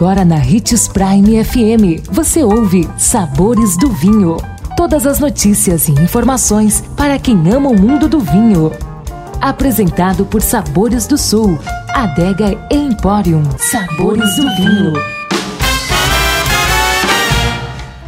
Agora na Ritz Prime FM, você ouve Sabores do Vinho. Todas as notícias e informações para quem ama o mundo do vinho. Apresentado por Sabores do Sul, Adega Emporium. Sabores do Vinho.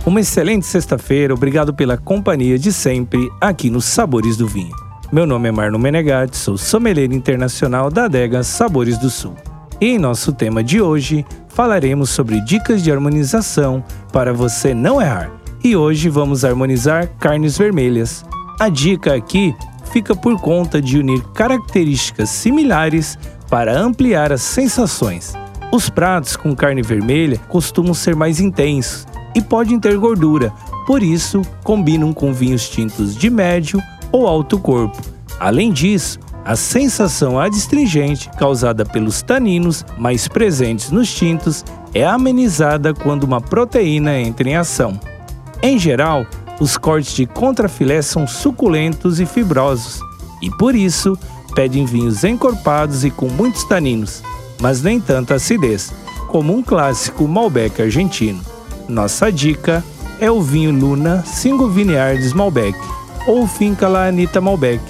Uma excelente sexta-feira, obrigado pela companhia de sempre aqui nos Sabores do Vinho. Meu nome é Marno Menegatti, sou sommelier internacional da adega Sabores do Sul. E em nosso tema de hoje, falaremos sobre dicas de harmonização para você não errar. E hoje vamos harmonizar carnes vermelhas. A dica aqui fica por conta de unir características similares para ampliar as sensações. Os pratos com carne vermelha costumam ser mais intensos e podem ter gordura, por isso combinam com vinhos tintos de médio ou alto corpo. Além disso, a sensação adstringente causada pelos taninos mais presentes nos tintos é amenizada quando uma proteína entra em ação. Em geral, os cortes de contrafilé são suculentos e fibrosos, e por isso pedem vinhos encorpados e com muitos taninos, mas nem tanta acidez, como um clássico Malbec argentino. Nossa dica é o vinho Luna Single Vineyards Malbec ou Finca La Anita Malbec.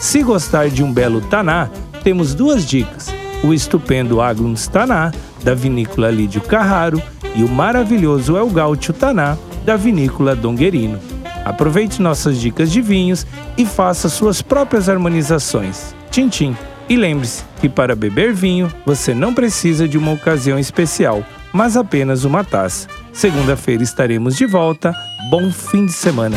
Se gostar de um belo Taná, temos duas dicas: o estupendo Aglums Taná, da vinícola Lídio Carraro, e o maravilhoso El Gaúcho Taná, da vinícola Donguerino. Aproveite nossas dicas de vinhos e faça suas próprias harmonizações. Tchim. E lembre-se que para beber vinho você não precisa de uma ocasião especial, mas apenas uma taça. Segunda-feira estaremos de volta. Bom fim de semana!